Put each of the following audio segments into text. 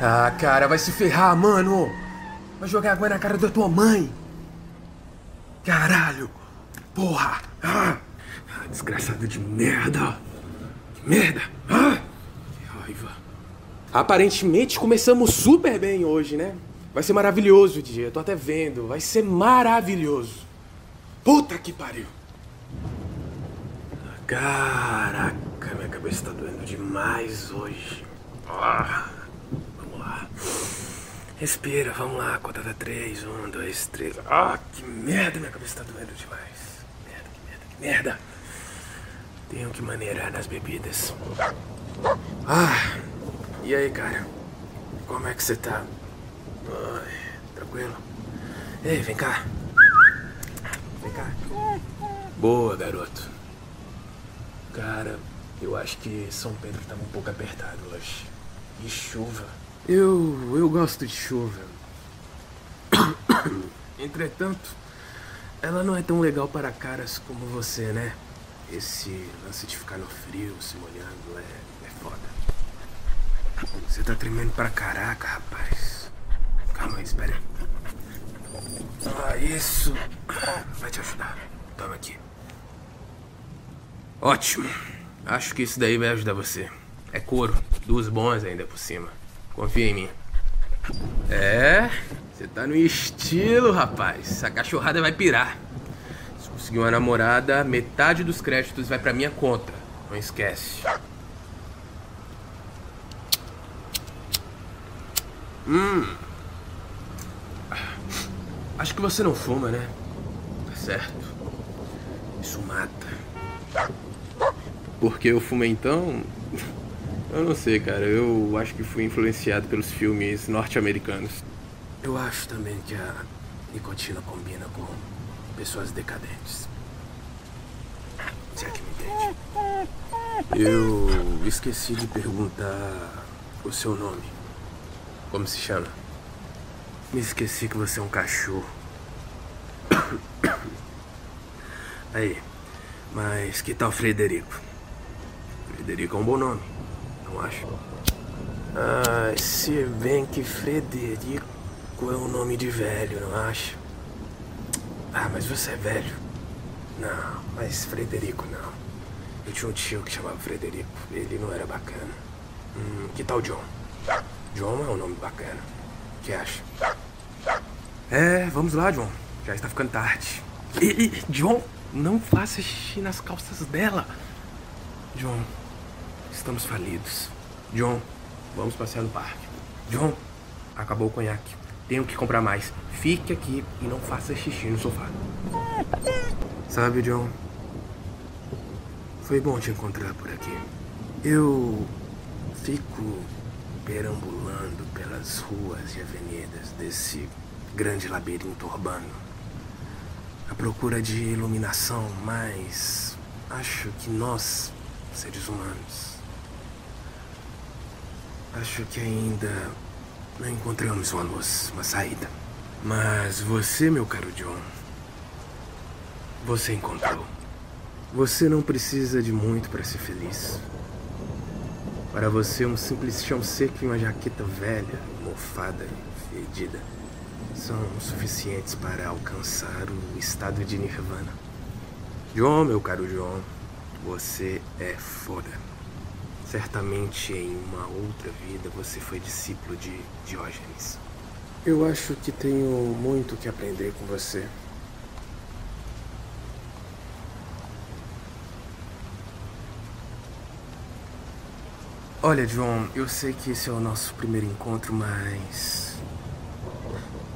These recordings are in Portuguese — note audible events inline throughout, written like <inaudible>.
Ah, cara, vai se ferrar, mano! Vai jogar água na cara da tua mãe! Caralho! Porra! Ah, desgraçado de merda! Que merda! Ah, que raiva! Aparentemente começamos super bem hoje, né? Vai ser maravilhoso o dia, eu tô até vendo. Vai ser maravilhoso. Puta que pariu! Caraca, minha cabeça tá doendo demais hoje. Ah. Respira, vamos lá, conta até três. Um, dois, três. Ah, que merda, minha cabeça tá doendo demais. Merda, que merda, que merda. Tenho que maneirar nas bebidas. Ah, e aí, cara? Como é que você tá? Ai, tranquilo? Ei, vem cá. Vem cá. Boa, garoto. Cara, eu acho que São Pedro tava um pouco apertado hoje. E chuva. Eu. eu gosto de chuva. <coughs> Entretanto, ela não é tão legal para caras como você, né? Esse lance de ficar no frio, se molhando, é, é foda. Você tá tremendo pra caraca, rapaz. Calma aí, espera. Ah, isso. Vai te ajudar. Toma aqui. Ótimo. Acho que isso daí vai ajudar você. É couro. Duas bons ainda por cima. Confia em mim. É, você tá no estilo, rapaz. Essa cachorrada vai pirar. Se conseguir uma namorada, metade dos créditos vai pra minha conta. Não esquece. Hum. Acho que você não fuma, né? Tá certo. Isso mata. Porque eu fumei então? Eu não sei, cara. Eu acho que fui influenciado pelos filmes norte-americanos. Eu acho também que a nicotina combina com pessoas decadentes. Se é que me entende. Eu esqueci de perguntar o seu nome. Como se chama? Me esqueci que você é um cachorro. <coughs> Aí, mas que tal Frederico? Frederico é um bom nome não acho? Ah, se bem que Frederico é um nome de velho, não acha? Ah, mas você é velho? Não, mas Frederico não. Eu tinha um tio que chamava Frederico. Ele não era bacana. Hum, que tal John? John é um nome bacana. O que acha? É, vamos lá, John. Já está ficando tarde. E, e, John, não faça xixi nas calças dela. John, Estamos falidos. John, vamos passear no parque. John, acabou o conhaque. Tenho que comprar mais. Fique aqui e não faça xixi no sofá. Sabe, John? Foi bom te encontrar por aqui. Eu fico perambulando pelas ruas e avenidas desse grande labirinto urbano à procura de iluminação, mas acho que nós, seres humanos, Acho que ainda não encontramos uma luz, uma saída. Mas você, meu caro John, você encontrou. Você não precisa de muito para ser feliz. Para você, um simples chão seco e uma jaqueta velha, mofada e fedida são suficientes para alcançar o estado de nirvana. John, meu caro John, você é foda. Certamente em uma outra vida você foi discípulo de Diógenes. Eu acho que tenho muito que aprender com você. Olha, John, eu sei que esse é o nosso primeiro encontro, mas.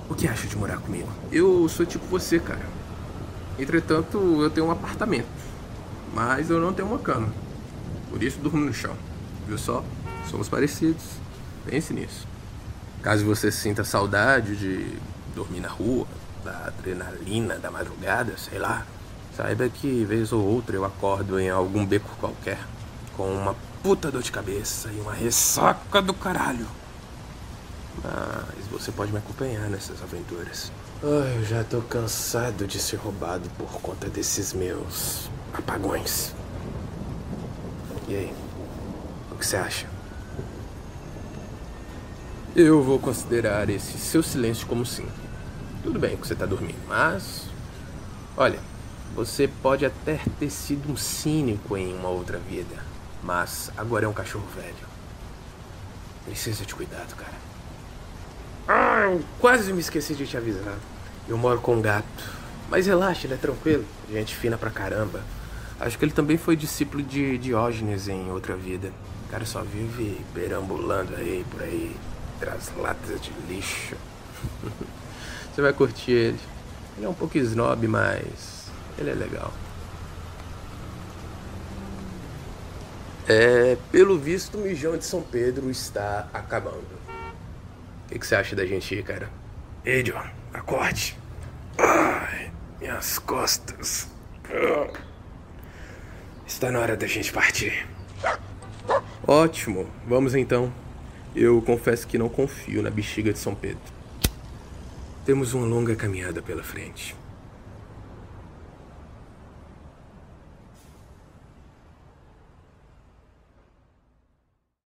O que acha de morar comigo? Eu sou tipo você, cara. Entretanto, eu tenho um apartamento, mas eu não tenho uma cama. Por isso durmo no chão. Viu só? Somos parecidos. Pense nisso. Caso você sinta saudade de dormir na rua, da adrenalina da madrugada, sei lá, saiba que vez ou outra eu acordo em algum beco qualquer com uma puta dor de cabeça e uma ressaca do caralho. Mas você pode me acompanhar nessas aventuras. Ai, eu já tô cansado de ser roubado por conta desses meus apagões. E aí? O que você acha? Eu vou considerar esse seu silêncio como sim. Tudo bem que você tá dormindo, mas. Olha, você pode até ter sido um cínico em uma outra vida, mas agora é um cachorro velho. Precisa de cuidado, cara. Ah, quase me esqueci de te avisar. Eu moro com um gato. Mas relaxa, ele é tranquilo. Gente fina pra caramba. Acho que ele também foi discípulo de Diógenes em outra vida. O cara só vive perambulando aí por aí, traz latas de lixo. <laughs> Você vai curtir ele. Ele é um pouco snob, mas ele é legal. É, pelo visto, o mijão de São Pedro está acabando. O que, que você acha da gente ir, cara? Ei, John, acorde. Ai, minhas costas. Está na hora da gente partir. Ótimo, vamos então. Eu confesso que não confio na bexiga de São Pedro. Temos uma longa caminhada pela frente.